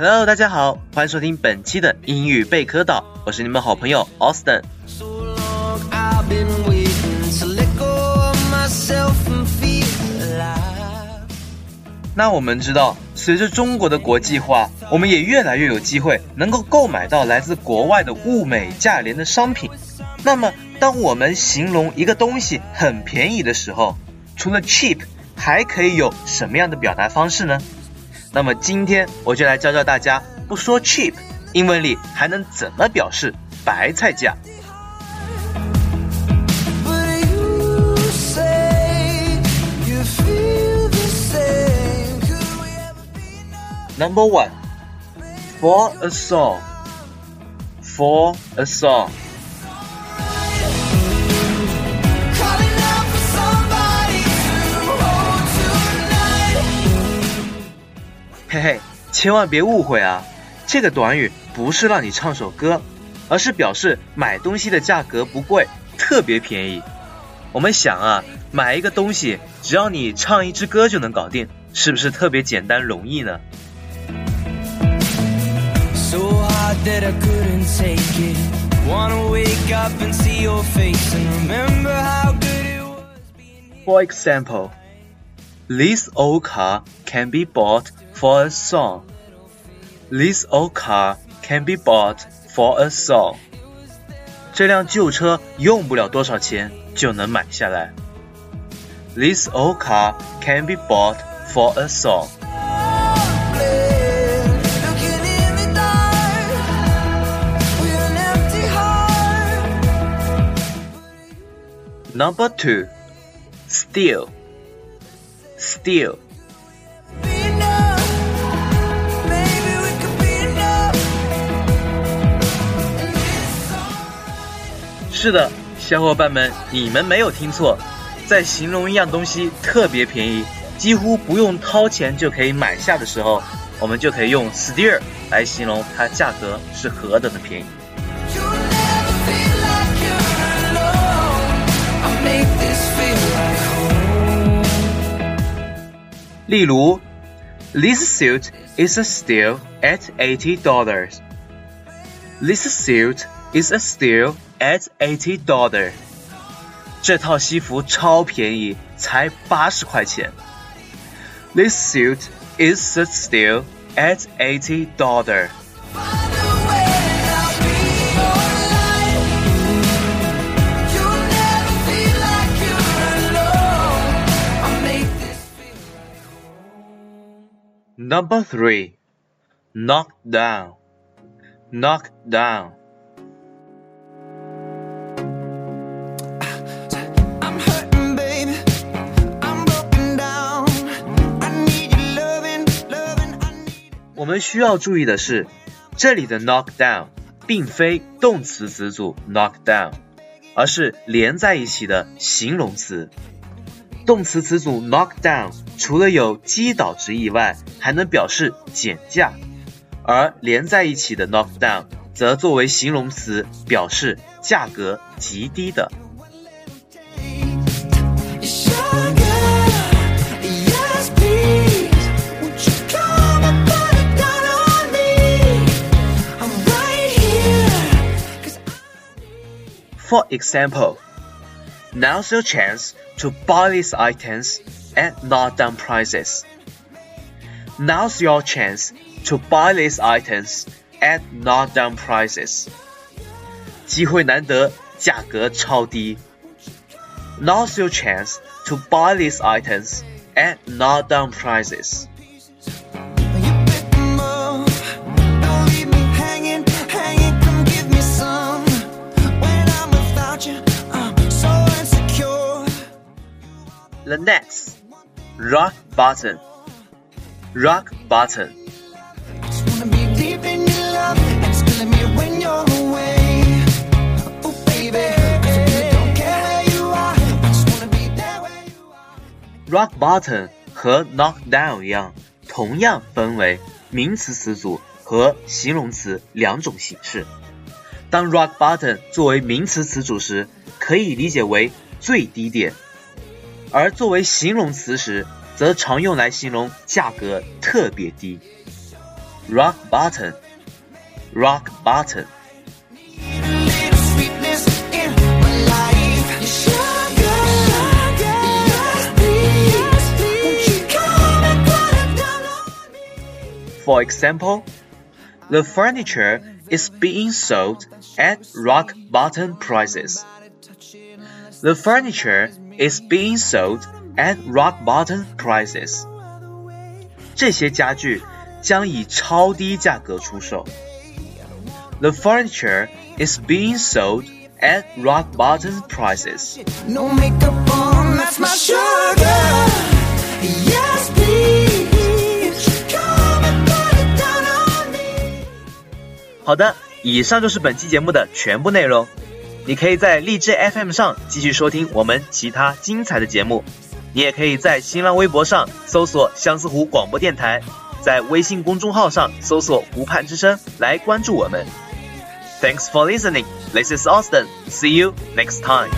Hello，大家好，欢迎收听本期的英语贝壳岛，我是你们好朋友 Austin。那我们知道，随着中国的国际化，我们也越来越有机会能够购买到来自国外的物美价廉的商品。那么，当我们形容一个东西很便宜的时候，除了 cheap，还可以有什么样的表达方式呢？那么今天我就来教教大家，不说 cheap，英文里还能怎么表示白菜价？Number one, for a song. For a song. 嘿嘿，千万别误会啊！这个短语不是让你唱首歌，而是表示买东西的价格不贵，特别便宜。我们想啊，买一个东西，只要你唱一支歌就能搞定，是不是特别简单容易呢？So hard that I couldn't take it. Wanna wake up and see your face and remember how good it was being here. For example, this old car can be bought for a song. This old car can be bought for a song. 这辆旧车用不了多少钱就能买下来。This old car can be bought for a song. Looking in the 是的，小伙伴们，你们没有听错，在形容一样东西特别便宜，几乎不用掏钱就可以买下的时候，我们就可以用 steal 来形容它价格是何等的便宜。例如，This suit is a steal at eighty dollars. This suit is a steal at eighty dollars. 这套西服超便宜，才八十块钱。This suit is a steal at eighty dollars. Find a way and I'll be alright. You'll never feel like you're alone. I make this feel like home. Number three, knock down. Knock down. 我们需要注意的是，这里的 knock down 并非动词词组 knock down，而是连在一起的形容词。动词词组 knock down 除了有击倒之意外，还能表示减价，而连在一起的 knock down 则作为形容词，表示价格极低的。For example, now's your chance to buy these items at knockdown prices. Now's your chance to buy these items at knockdown prices. 机会难得，价格超低。Now's your chance to buy these items at knockdown prices. be there where you are. Rock bottom 和 knock down 一样，同样分为名词词组和形容词两种形式。当 rock bottom 作为名词词组时，可以理解为最低点； 而作为形容词时，则常用来形容价格特别低。Rock bottom，rock bottom。 Need a little sweetness in my life. Sugar, yes please. Won't you come and put it down on me? For example, the furniture is being sold at rock bottom prices. The furniture is being sold at rock bottom prices. 这些家具将以超低价格出售。The furniture is being sold at rock bottom prices. No makeup on, that's my sugar. Yes, please. Come and put it down on me. 好的，以上就是本期节目的全部内容。 你可以在荔枝 FM 上继续收听我们其他精彩的节目，你也可以在新浪微博上搜索相思湖广播电台，在微信公众号上搜索湖畔之声来关注我们。Thanks for listening. This is Austin. See you next time.